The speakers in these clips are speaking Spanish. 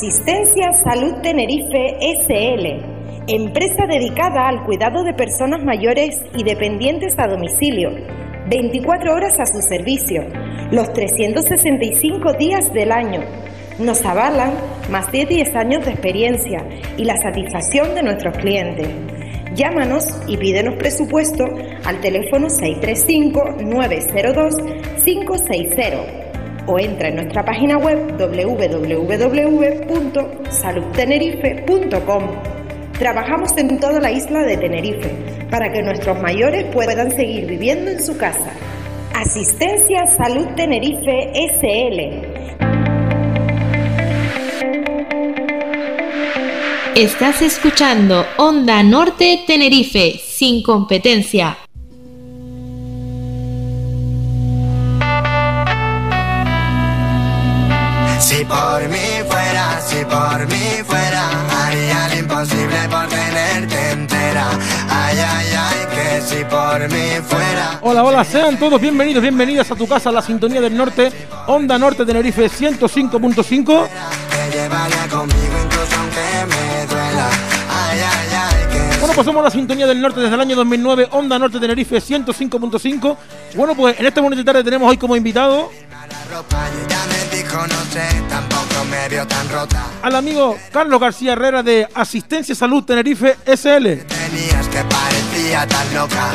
Asistencia Salud Tenerife SL, empresa dedicada al cuidado de personas mayores y dependientes a domicilio, 24 horas a su servicio, los 365 días del año. Nos avalan más de 10 años de experiencia y la satisfacción de nuestros clientes. Llámanos y pídenos presupuesto al teléfono 635-902-560 o entra en nuestra página web www.saludtenerife.com. Trabajamos en toda la isla de Tenerife para que nuestros mayores puedan seguir viviendo en su casa. Asistencia Salud Tenerife SL. Estás escuchando Onda Norte Tenerife, sin competencia. Por mí fuera. Hola, hola, sean todos bienvenidos, bienvenidas a tu casa, la sintonía del norte, Onda Norte Tenerife 105.5. Te llevaría conmigo incluso aunque me duela. Ay, ay, ay, que Bueno, pues somos la sintonía del norte desde el año 2009, Onda Norte Tenerife 105.5. Bueno, pues en este momento tarde tenemos hoy como invitado al amigo Carlos García Herrera de Asistencia Salud Tenerife SL. Tan loca.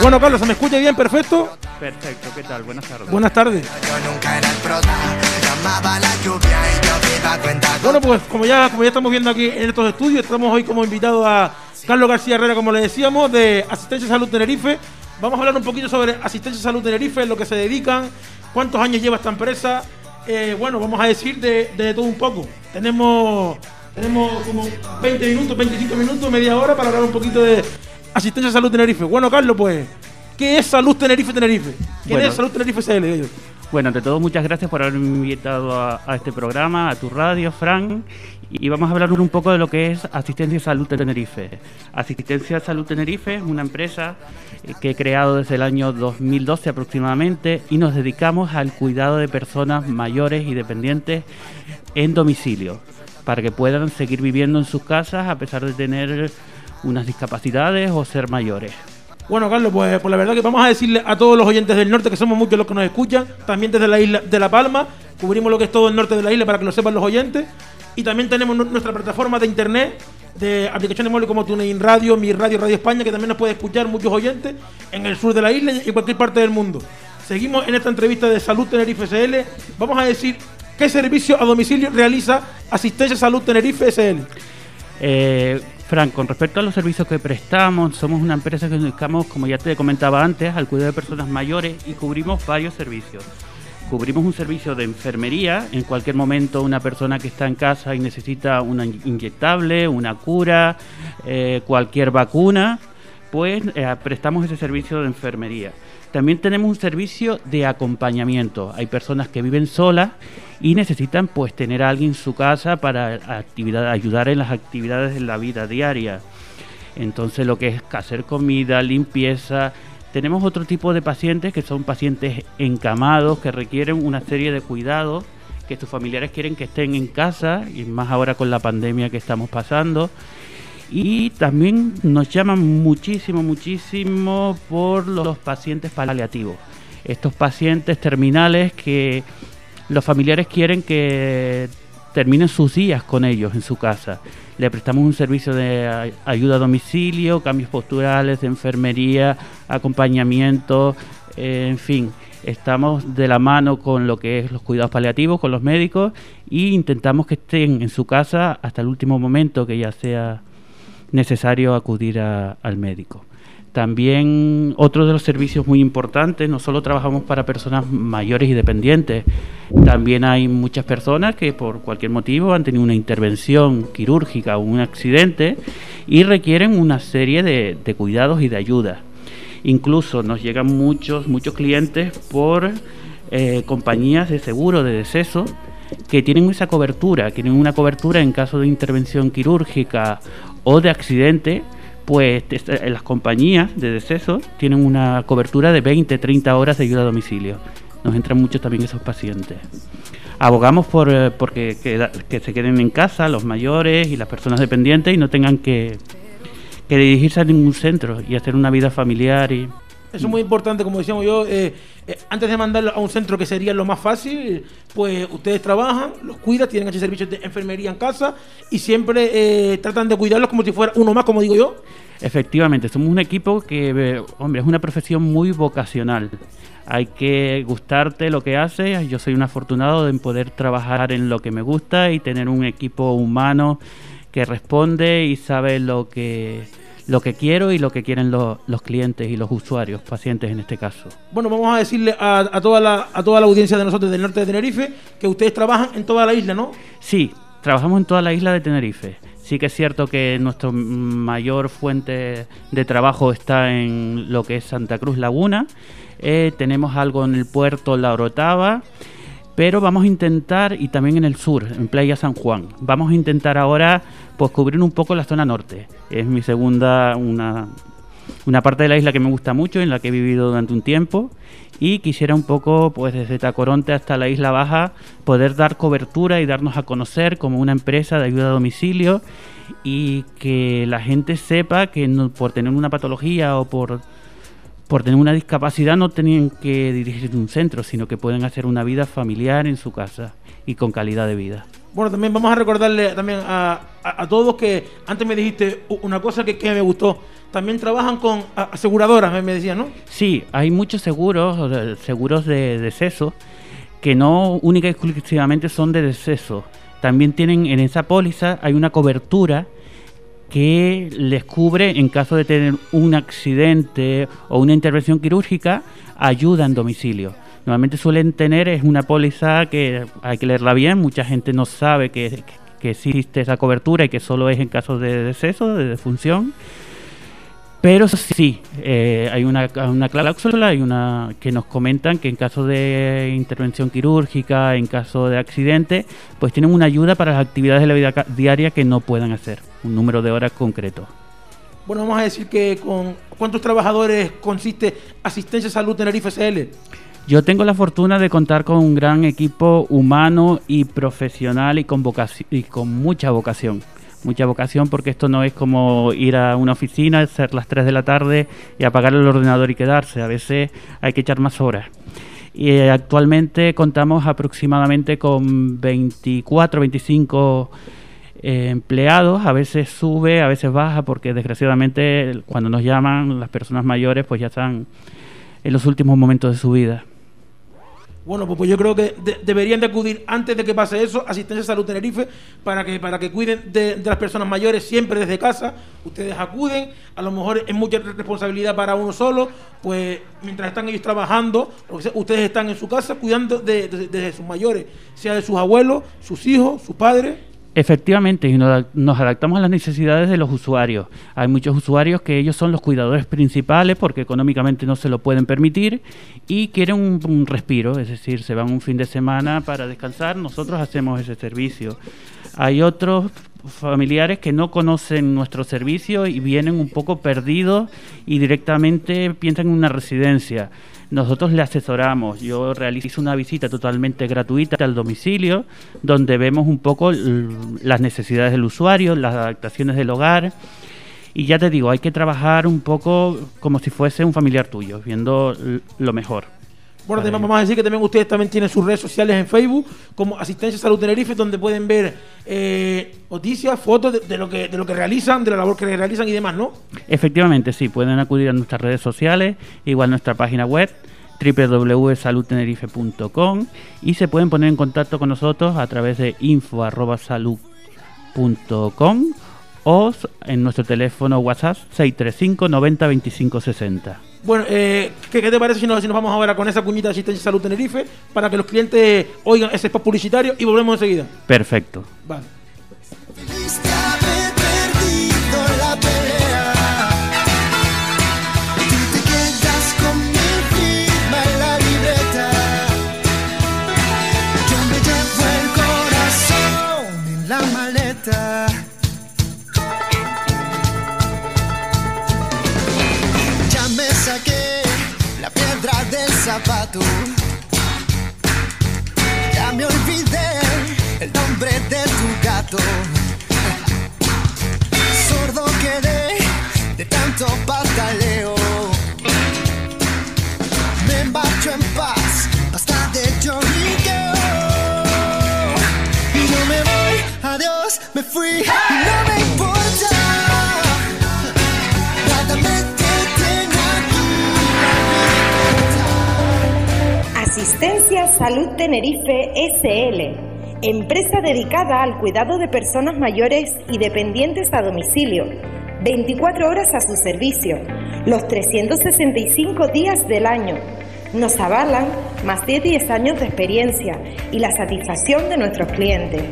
Bueno, Carlos, ¿se me escucha bien? Perfecto. Perfecto, ¿qué tal? Buenas tardes. Buenas tardes. Yo nunca era el prota. Llamaba la lluvia y yo me iba a cuenta Bueno, pues como ya, como ya estamos viendo aquí en estos estudios, estamos hoy como invitado a Carlos García Herrera, como le decíamos, de Asistencia Salud Tenerife. Vamos a hablar un poquito sobre Asistencia Salud Tenerife, lo que se dedican, cuántos años lleva esta empresa. Eh, bueno, vamos a decir de, de todo un poco. Tenemos, tenemos como 20 minutos, 25 minutos, media hora para hablar un poquito de Asistencia Salud Tenerife. Bueno, Carlos, pues, ¿qué es Salud Tenerife Tenerife? ¿Quién Bueno. es Salud Tenerife CL? Bueno, ante todo, muchas gracias por haberme invitado a, a este programa, a tu radio, Fran. Y vamos a hablar un poco de lo que es Asistencia Salud Tenerife. Asistencia Salud Tenerife es una empresa que he creado desde el año 2012 aproximadamente y nos dedicamos al cuidado de personas mayores y dependientes en domicilio para que puedan seguir viviendo en sus casas a pesar de tener unas discapacidades o ser mayores. Bueno, Carlos, pues, pues la verdad que vamos a decirle a todos los oyentes del norte, que somos muchos los que nos escuchan, también desde la isla de La Palma, cubrimos lo que es todo el norte de la isla para que lo sepan los oyentes, y también tenemos nu- nuestra plataforma de internet, de aplicaciones móviles como TuneIn Radio, Mi Radio, Radio España, que también nos puede escuchar muchos oyentes en el sur de la isla y en cualquier parte del mundo. Seguimos en esta entrevista de Salud Tenerife SL, vamos a decir qué servicio a domicilio realiza Asistencia Salud Tenerife SL. Eh, Fran, con respecto a los servicios que prestamos, somos una empresa que nos dedicamos, como ya te comentaba antes, al cuidado de personas mayores y cubrimos varios servicios. Cubrimos un servicio de enfermería, en cualquier momento una persona que está en casa y necesita una in- inyectable, una cura, eh, cualquier vacuna, pues eh, prestamos ese servicio de enfermería. También tenemos un servicio de acompañamiento. Hay personas que viven solas y necesitan pues tener a alguien en su casa para actividad, ayudar en las actividades de la vida diaria. Entonces lo que es hacer comida, limpieza. Tenemos otro tipo de pacientes que son pacientes encamados que requieren una serie de cuidados que sus familiares quieren que estén en casa y más ahora con la pandemia que estamos pasando. Y también nos llaman muchísimo, muchísimo por los pacientes paliativos. Estos pacientes terminales que los familiares quieren que terminen sus días con ellos en su casa. Le prestamos un servicio de ayuda a domicilio, cambios posturales, de enfermería, acompañamiento, eh, en fin. Estamos de la mano con lo que es los cuidados paliativos, con los médicos, e intentamos que estén en su casa hasta el último momento que ya sea necesario acudir a- al médico. También otro de los servicios muy importantes, no solo trabajamos para personas mayores y dependientes, también hay muchas personas que por cualquier motivo han tenido una intervención quirúrgica o un accidente y requieren una serie de, cuidados y de ayuda. Incluso nos llegan muchos, muchos clientes por eh, compañías de seguro de deceso que tienen esa cobertura, tienen una cobertura en caso de intervención quirúrgica o de accidente, pues es- eh, las compañías de deceso tienen una cobertura de 20, 30 horas de ayuda a domicilio. Nos entran muchos también esos pacientes. abogamos por eh, porque que, que se queden en casa los mayores y las personas dependientes y no tengan que, que dirigirse a ningún centro y hacer una vida familiar y Eso es muy importante, como decíamos yo, eh, eh, antes de mandarlo a un centro que sería lo más fácil, pues ustedes trabajan, los cuidan, tienen ese servicio de enfermería en casa y siempre eh, tratan de cuidarlos como si fuera uno más, como digo yo. Efectivamente, somos un equipo que, eh, hombre, es una profesión muy vocacional. Hay que gustarte lo que haces. Yo soy un afortunado en poder trabajar en lo que me gusta y tener un equipo humano que responde y sabe lo que, lo que quiero y lo que quieren lo- los clientes y los usuarios, pacientes en este caso. Bueno, vamos a decirle a, a toda la, a toda la audiencia de nosotros del norte de Tenerife que ustedes trabajan en toda la isla, ¿no? Sí, trabajamos en toda la isla de Tenerife. Sí que es cierto que nuestra mayor fuente de trabajo está en lo que es Santa Cruz Laguna. Eh, tenemos algo en el puerto La Orotava. Pero vamos a intentar, y también en el sur, en Playa San Juan, vamos a intentar ahora pues cubrir un poco la zona norte. Es mi segunda, una, una parte de la isla que me gusta mucho, en la que he vivido durante un tiempo. Y quisiera un poco, pues desde Tacoronte hasta la Isla Baja, poder dar cobertura y darnos a conocer como una empresa de ayuda a domicilio y que la gente sepa que no- por tener una patología o por, por tener una discapacidad no tienen que dirigirse a un centro, sino que pueden hacer una vida familiar en su casa y con calidad de vida. Bueno, también vamos a recordarle también a, a- a todos que antes me dijiste una cosa que, que me gustó. También trabajan con aseguradoras, me, me decían, ¿no? Sí, hay muchos seguros, seguros de deceso, que no única y exclusivamente son de deceso. También tienen en esa póliza, hay una cobertura que les cubre en caso de tener un accidente o una intervención quirúrgica, ayuda en domicilio. Normalmente suelen tener, es una póliza que hay que leerla bien, mucha gente no sabe que, existe esa cobertura y que solo es en caso de deceso, de defunción. Pero sí, eh, hay una, una cláusula hay una que nos comentan que en caso de intervención quirúrgica, en caso de accidente, pues tienen una ayuda para las actividades de la vida diaria que no puedan hacer, un número de horas concreto. Bueno, vamos a decir que con cuántos trabajadores consiste Asistencia Salud Tenerife SL. Yo tengo la fortuna de contar con un gran equipo humano y profesional y con, vocaci- y con mucha vocación. Mucha vocación porque esto no es como ir a una oficina, ser las 3 de la tarde y apagar el ordenador y quedarse. A veces hay que echar más horas. Y eh, actualmente contamos aproximadamente con 24, 25 eh, empleados. A veces sube, a veces baja porque desgraciadamente cuando nos llaman las personas mayores pues ya están en los últimos momentos de su vida. Bueno, pues, pues yo creo que de- deberían de acudir antes de que pase eso, Asistencia Salud Tenerife, para que, para que cuiden de, las personas mayores siempre desde casa. Ustedes acuden, a lo mejor es mucha responsabilidad para uno solo, pues mientras están ellos trabajando, ustedes están en su casa cuidando de sus mayores, sea de sus abuelos, sus hijos, sus padres. Efectivamente, y nos, adaptamos a las necesidades de los usuarios. Hay muchos usuarios que ellos son los cuidadores principales porque económicamente no se lo pueden permitir y quieren un, un respiro, es decir, se van un fin de semana para descansar, nosotros hacemos ese servicio. Hay otros familiares que no conocen nuestro servicio y vienen un poco perdidos y directamente piensan en una residencia. Nosotros le asesoramos, yo realizo una visita totalmente gratuita al domicilio, donde vemos un poco las necesidades del usuario, las adaptaciones del hogar. Y ya te digo, hay que trabajar un poco como si fuese un familiar tuyo, viendo lo mejor. Bueno, además vamos a decir que también ustedes también tienen sus redes sociales en Facebook, como Asistencia Salud Tenerife, donde pueden ver eh, noticias, fotos de, de lo que, de lo que realizan, de la labor que realizan y demás, ¿no? Efectivamente, sí, pueden acudir a nuestras redes sociales, igual nuestra página web www.saludtenerife.com y se pueden poner en contacto con nosotros a través de info@salud.com o en nuestro teléfono WhatsApp 635 90 25 60. Bueno, eh, ¿qué, qué te parece si nos, si nos vamos ahora con esa cuñita de Asistencia Salud Tenerife para que los clientes oigan ese spot publicitario y volvemos enseguida? Perfecto. Vale. Ya me olvidé el nombre de tu gato. Sordo quedé de tanto pataleo. Me marcho en paz, basta de chorriqueo. Y no me voy, adiós, me fui. ¡Hey! Asistencia Salud Tenerife SL, empresa dedicada al cuidado de personas mayores y dependientes a domicilio, 24 horas a su servicio, los 365 días del año. Nos avalan más de 10 años de experiencia y la satisfacción de nuestros clientes.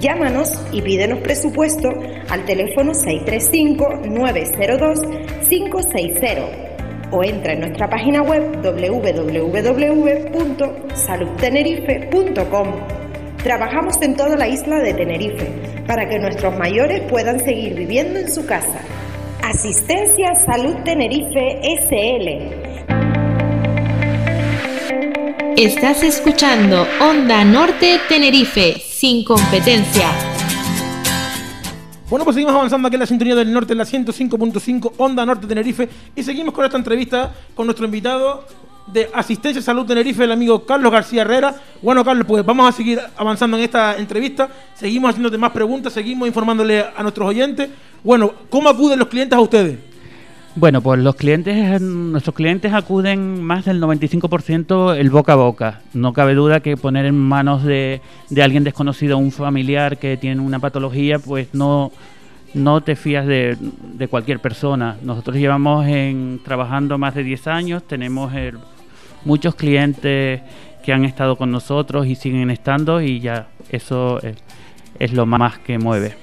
Llámanos y pídenos presupuesto al teléfono 635-902-560 o entra en nuestra página web www.saludtenerife.com. Trabajamos en toda la isla de Tenerife para que nuestros mayores puedan seguir viviendo en su casa. Asistencia Salud Tenerife SL. Estás escuchando Onda Norte Tenerife, sin competencia. Bueno, pues seguimos avanzando aquí en la sintonía del norte, en la 105.5 Onda Norte Tenerife. Y seguimos con esta entrevista con nuestro invitado de Asistencia Salud Tenerife, el amigo Carlos García Herrera. Bueno, Carlos, pues vamos a seguir avanzando en esta entrevista. Seguimos haciéndote más preguntas, seguimos informándole a nuestros oyentes. Bueno, ¿cómo acuden los clientes a ustedes? Bueno, pues los clientes, nuestros clientes acuden más del 95% el boca a boca. No cabe duda que poner en manos de, de alguien desconocido, un familiar que tiene una patología, pues no, no te fías de, de cualquier persona. Nosotros llevamos en, trabajando más de 10 años, tenemos el- muchos clientes que han estado con nosotros y siguen estando y ya eso es, es lo más que mueve.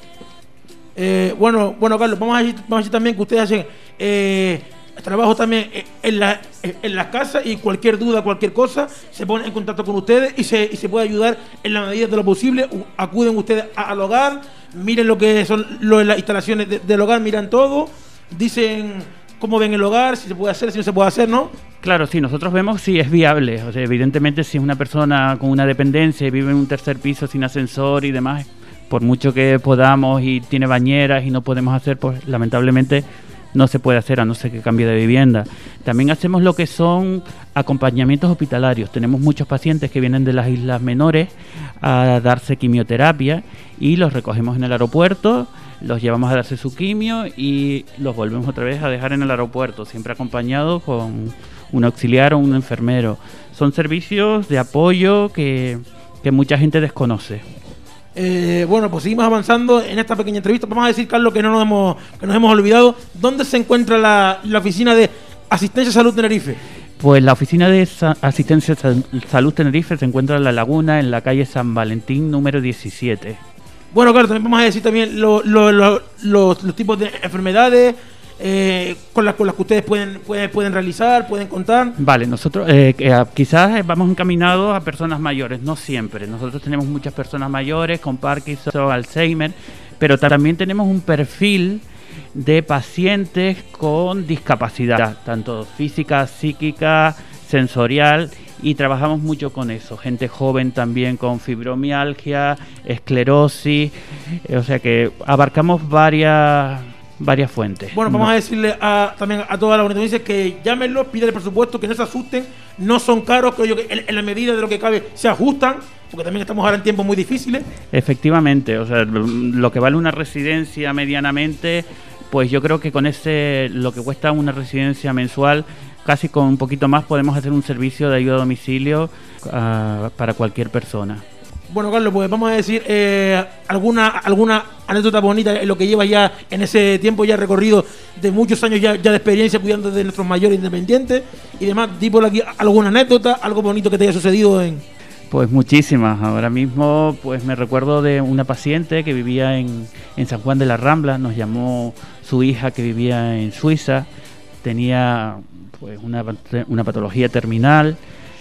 Eh, bueno, bueno, Carlos, vamos a decir, vamos a decir también que ustedes hacen eh, trabajo también eh, en, la, en las casas y cualquier duda, cualquier cosa, se ponen en contacto con ustedes y se, y se puede ayudar en la medida de lo posible. Acuden ustedes al hogar, miren lo que son lo- las instalaciones de- del hogar, miran todo, dicen cómo ven el hogar, si se puede hacer, si no se puede hacer, ¿no? Claro, sí, nosotros vemos si es viable. O sea, evidentemente, si es una persona con una dependencia y vive en un tercer piso sin ascensor y demás, por mucho que podamos y tiene bañeras y no podemos hacer, pues lamentablemente no se puede hacer a no ser que cambie de vivienda. También hacemos lo que son acompañamientos hospitalarios. Tenemos muchos pacientes que vienen de las islas menores a darse quimioterapia y los recogemos en el aeropuerto, los llevamos a darse su quimio y los volvemos otra vez a dejar en el aeropuerto, siempre acompañados con un auxiliar o un enfermero. Son servicios de apoyo que, que mucha gente desconoce. Eh, bueno, pues seguimos avanzando en esta pequeña entrevista. Vamos a decir, Carlos, que no nos hemos, que nos hemos olvidado. ¿Dónde se encuentra la, la oficina de Asistencia Salud Tenerife? Pues la oficina de Sa- asistencia Sal- salud Tenerife se encuentra en La Laguna, en la calle San Valentín número 17. Bueno, claro, también vamos a decir también lo- lo- lo- los, los tipos de enfermedades eh, con, las, con las que ustedes pueden, pueden, pueden realizar, pueden contar. Vale, nosotros eh, ah, quizás vamos encaminados a personas mayores, no siempre. Nosotros tenemos muchas personas mayores con Parkinson, Alzheimer, pero también tenemos un perfil de pacientes con discapacidad, tanto física, psíquica, sensorial, y trabajamos mucho con eso. Gente joven también con fibromialgia, esclerosis, eh, o sea que abarcamos varias, varias fuentes. Bueno, vamos No- a decirle a, también a toda la audiencia que llámenlos, pídanle presupuesto, que no se asusten, no son caros, creo yo que en, en la medida de lo que cabe se ajustan, porque también estamos ahora en tiempos muy difíciles. Efectivamente, o sea, lo que vale una residencia medianamente, pues yo creo que con ese, lo que cuesta una residencia mensual, casi con un poquito más podemos hacer un servicio de ayuda a domicilio ah, para cualquier persona. Bueno, Carlos, pues vamos a decir eh, alguna alguna anécdota bonita en lo que lleva ya en ese tiempo ya recorrido de muchos años ya, ya de experiencia cuidando de nuestros mayores independientes y demás. Di por aquí alguna anécdota, algo bonito que te haya sucedido en... Pues muchísimas. Ahora mismo, pues me recuerdo de una paciente que vivía en, en San Juan de la Rambla. Nos llamó su hija que vivía en Suiza. Tenía pues una, una patología terminal.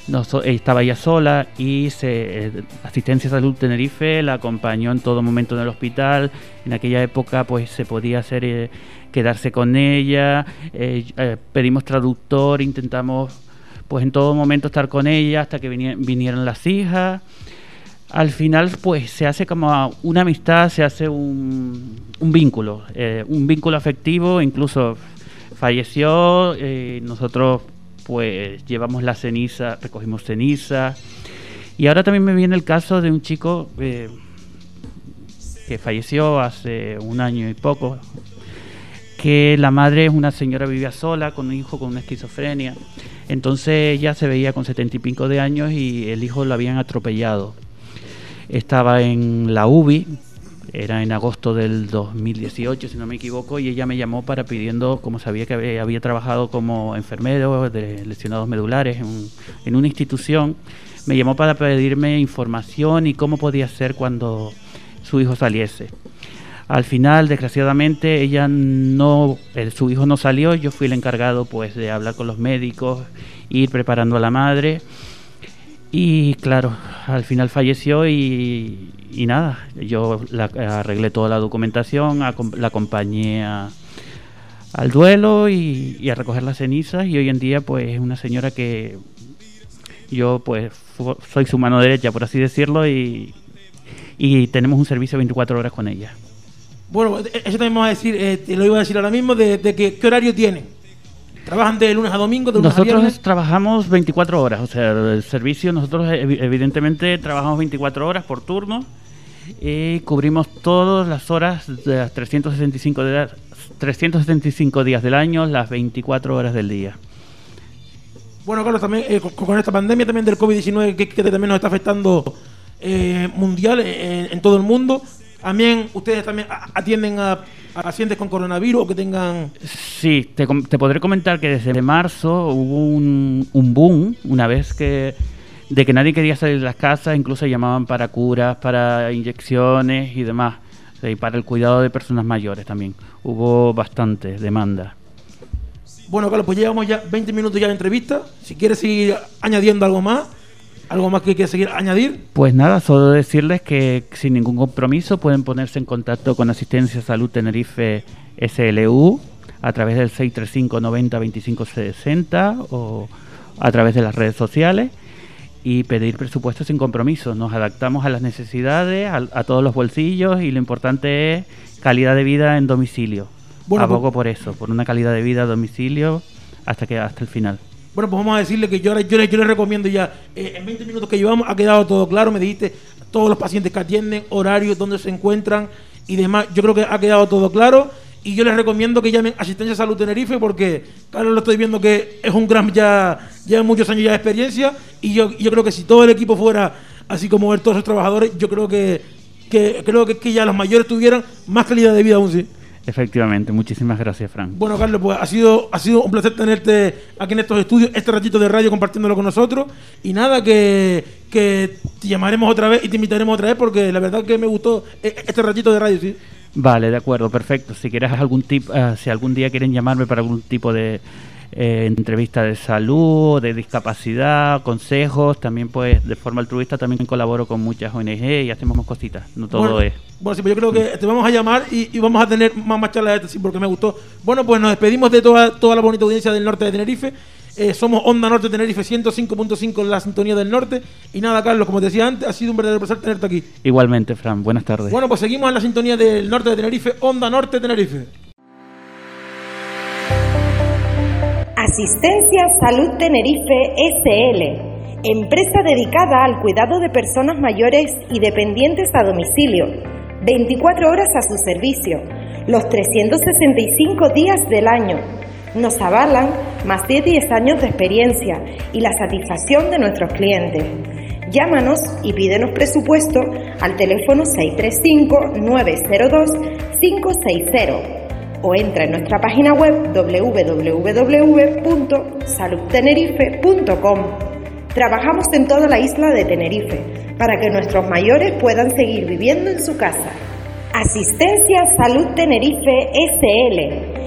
Nos- estaba ella sola y se, eh, Asistencia Salud Tenerife la acompañó en todo momento en el hospital. En aquella época, pues se podía hacer eh, quedarse con ella. eh, eh, pedimos traductor, intentamos pues en todo momento estar con ella hasta que vinie- vinieran las hijas. al final pues se hace como una amistad, se hace un, un vínculo, eh, un vínculo afectivo, incluso falleció, eh, nosotros pues llevamos la ceniza, recogimos ceniza. Y ahora también me viene el caso de un chico eh, que falleció hace un año y poco, que la madre es una señora vivía sola con un hijo con una esquizofrenia, entonces ella se veía con setenta y pico de años y el hijo lo habían atropellado. Estaba en la UBI, era en agosto del 2018, si no me equivoco, y ella me llamó para pidiendo, como sabía que había, trabajado como enfermero de lesionados medulares en, una institución, me llamó para pedirme información y cómo podía ser cuando su hijo saliese. Al final, desgraciadamente, ella no, su hijo no salió, yo fui el encargado pues de hablar con los médicos, ir preparando a la madre y claro, al final falleció y, nada, yo arreglé toda la documentación, la acompañé al duelo y, a recoger las cenizas y hoy en día pues es una señora que yo pues soy su mano derecha, por así decirlo, y, tenemos un servicio 24 horas con ella. Bueno, eso también vamos a decir, eh, lo iba a decir ahora mismo, de, que, qué horario tiene. ¿Trabajan de lunes a domingo? De lunes nosotros trabajamos 24 horas, o sea, el servicio, nosotros evidentemente trabajamos 24 horas por turno y cubrimos todas las horas de las 365 días, 375 días del año, las 24 horas del día. Bueno, Carlos, también eh, con, esta pandemia también del COVID-19 que, también nos está afectando eh, mundial eh, en todo el mundo, también ustedes también atienden a, pacientes con coronavirus o que tengan... Sí, te, podré comentar que desde marzo hubo un, boom, una vez que de que nadie quería salir de las casas, incluso llamaban para curas, para inyecciones y demás, y para el cuidado de personas mayores también. Hubo bastante demanda. Bueno, Carlos, pues llevamos ya 20 minutos ya de entrevista. Si quieres seguir añadiendo algo más, ¿Algo más que quieras seguir añadir? Pues nada, solo decirles que sin ningún compromiso pueden ponerse en contacto con Asistencia Salud Tenerife SLU a través del 635 90 25 60 o a través de las redes sociales y pedir presupuestos sin compromiso. Nos adaptamos a las necesidades, a, todos los bolsillos y lo importante es calidad de vida en domicilio. Bueno, Abogo pues por eso, por una calidad de vida a domicilio hasta que hasta el final. Bueno, pues vamos a decirle que yo, yo, yo le recomiendo ya, eh, en 20 minutos que llevamos ha quedado todo claro, me dijiste todos los pacientes que atienden, horarios, dónde se encuentran y demás. Yo creo que ha quedado todo claro y yo les recomiendo que llamen Asistencia Salud Tenerife porque, claro, lo estoy viendo que es un gran, ya lleva muchos años ya de experiencia y yo, yo creo que si todo el equipo fuera así como ver todos los trabajadores, yo creo que, que creo que, que ya los mayores tuvieran más calidad de vida aún sí. Efectivamente, muchísimas gracias, Frank. Bueno, Carlos, pues ha sido, ha sido un placer tenerte aquí en estos estudios, este ratito de radio compartiéndolo con nosotros. Y nada, que, que te llamaremos otra vez y te invitaremos otra vez porque la verdad que me gustó e, este ratito de radio, sí. Vale, de acuerdo, perfecto. Si quieres algún tip, uh, si algún día quieren llamarme para algún tipo de eh, entrevista de salud, de discapacidad, consejos, también pues de forma altruista también colaboro con muchas ONG y hacemos más cositas, no todo es. Bueno, sí, pues yo creo que te vamos a llamar y, vamos a tener más, más charlas de esto, sí, porque me gustó. Bueno, pues nos despedimos de toda, toda la bonita audiencia del norte de Tenerife. Eh, somos Onda Norte Tenerife 105.5 en la sintonía del norte. Y nada, Carlos, como te decía antes, ha sido un verdadero placer tenerte aquí. Igualmente, Fran, buenas tardes. Bueno, pues seguimos en la sintonía del norte de Tenerife, Onda Norte Tenerife. Asistencia Salud Tenerife SL, empresa dedicada al cuidado de personas mayores y dependientes a domicilio, 24 horas a su servicio, los 365 días del año. Nos avalan más de 10 años de experiencia y la satisfacción de nuestros clientes. Llámanos y pídenos presupuesto al teléfono 635 902 560 o entra en nuestra página web www.saludtenerife.com. Trabajamos en toda la isla de Tenerife para que nuestros mayores puedan seguir viviendo en su casa. Asistencia Salud Tenerife SL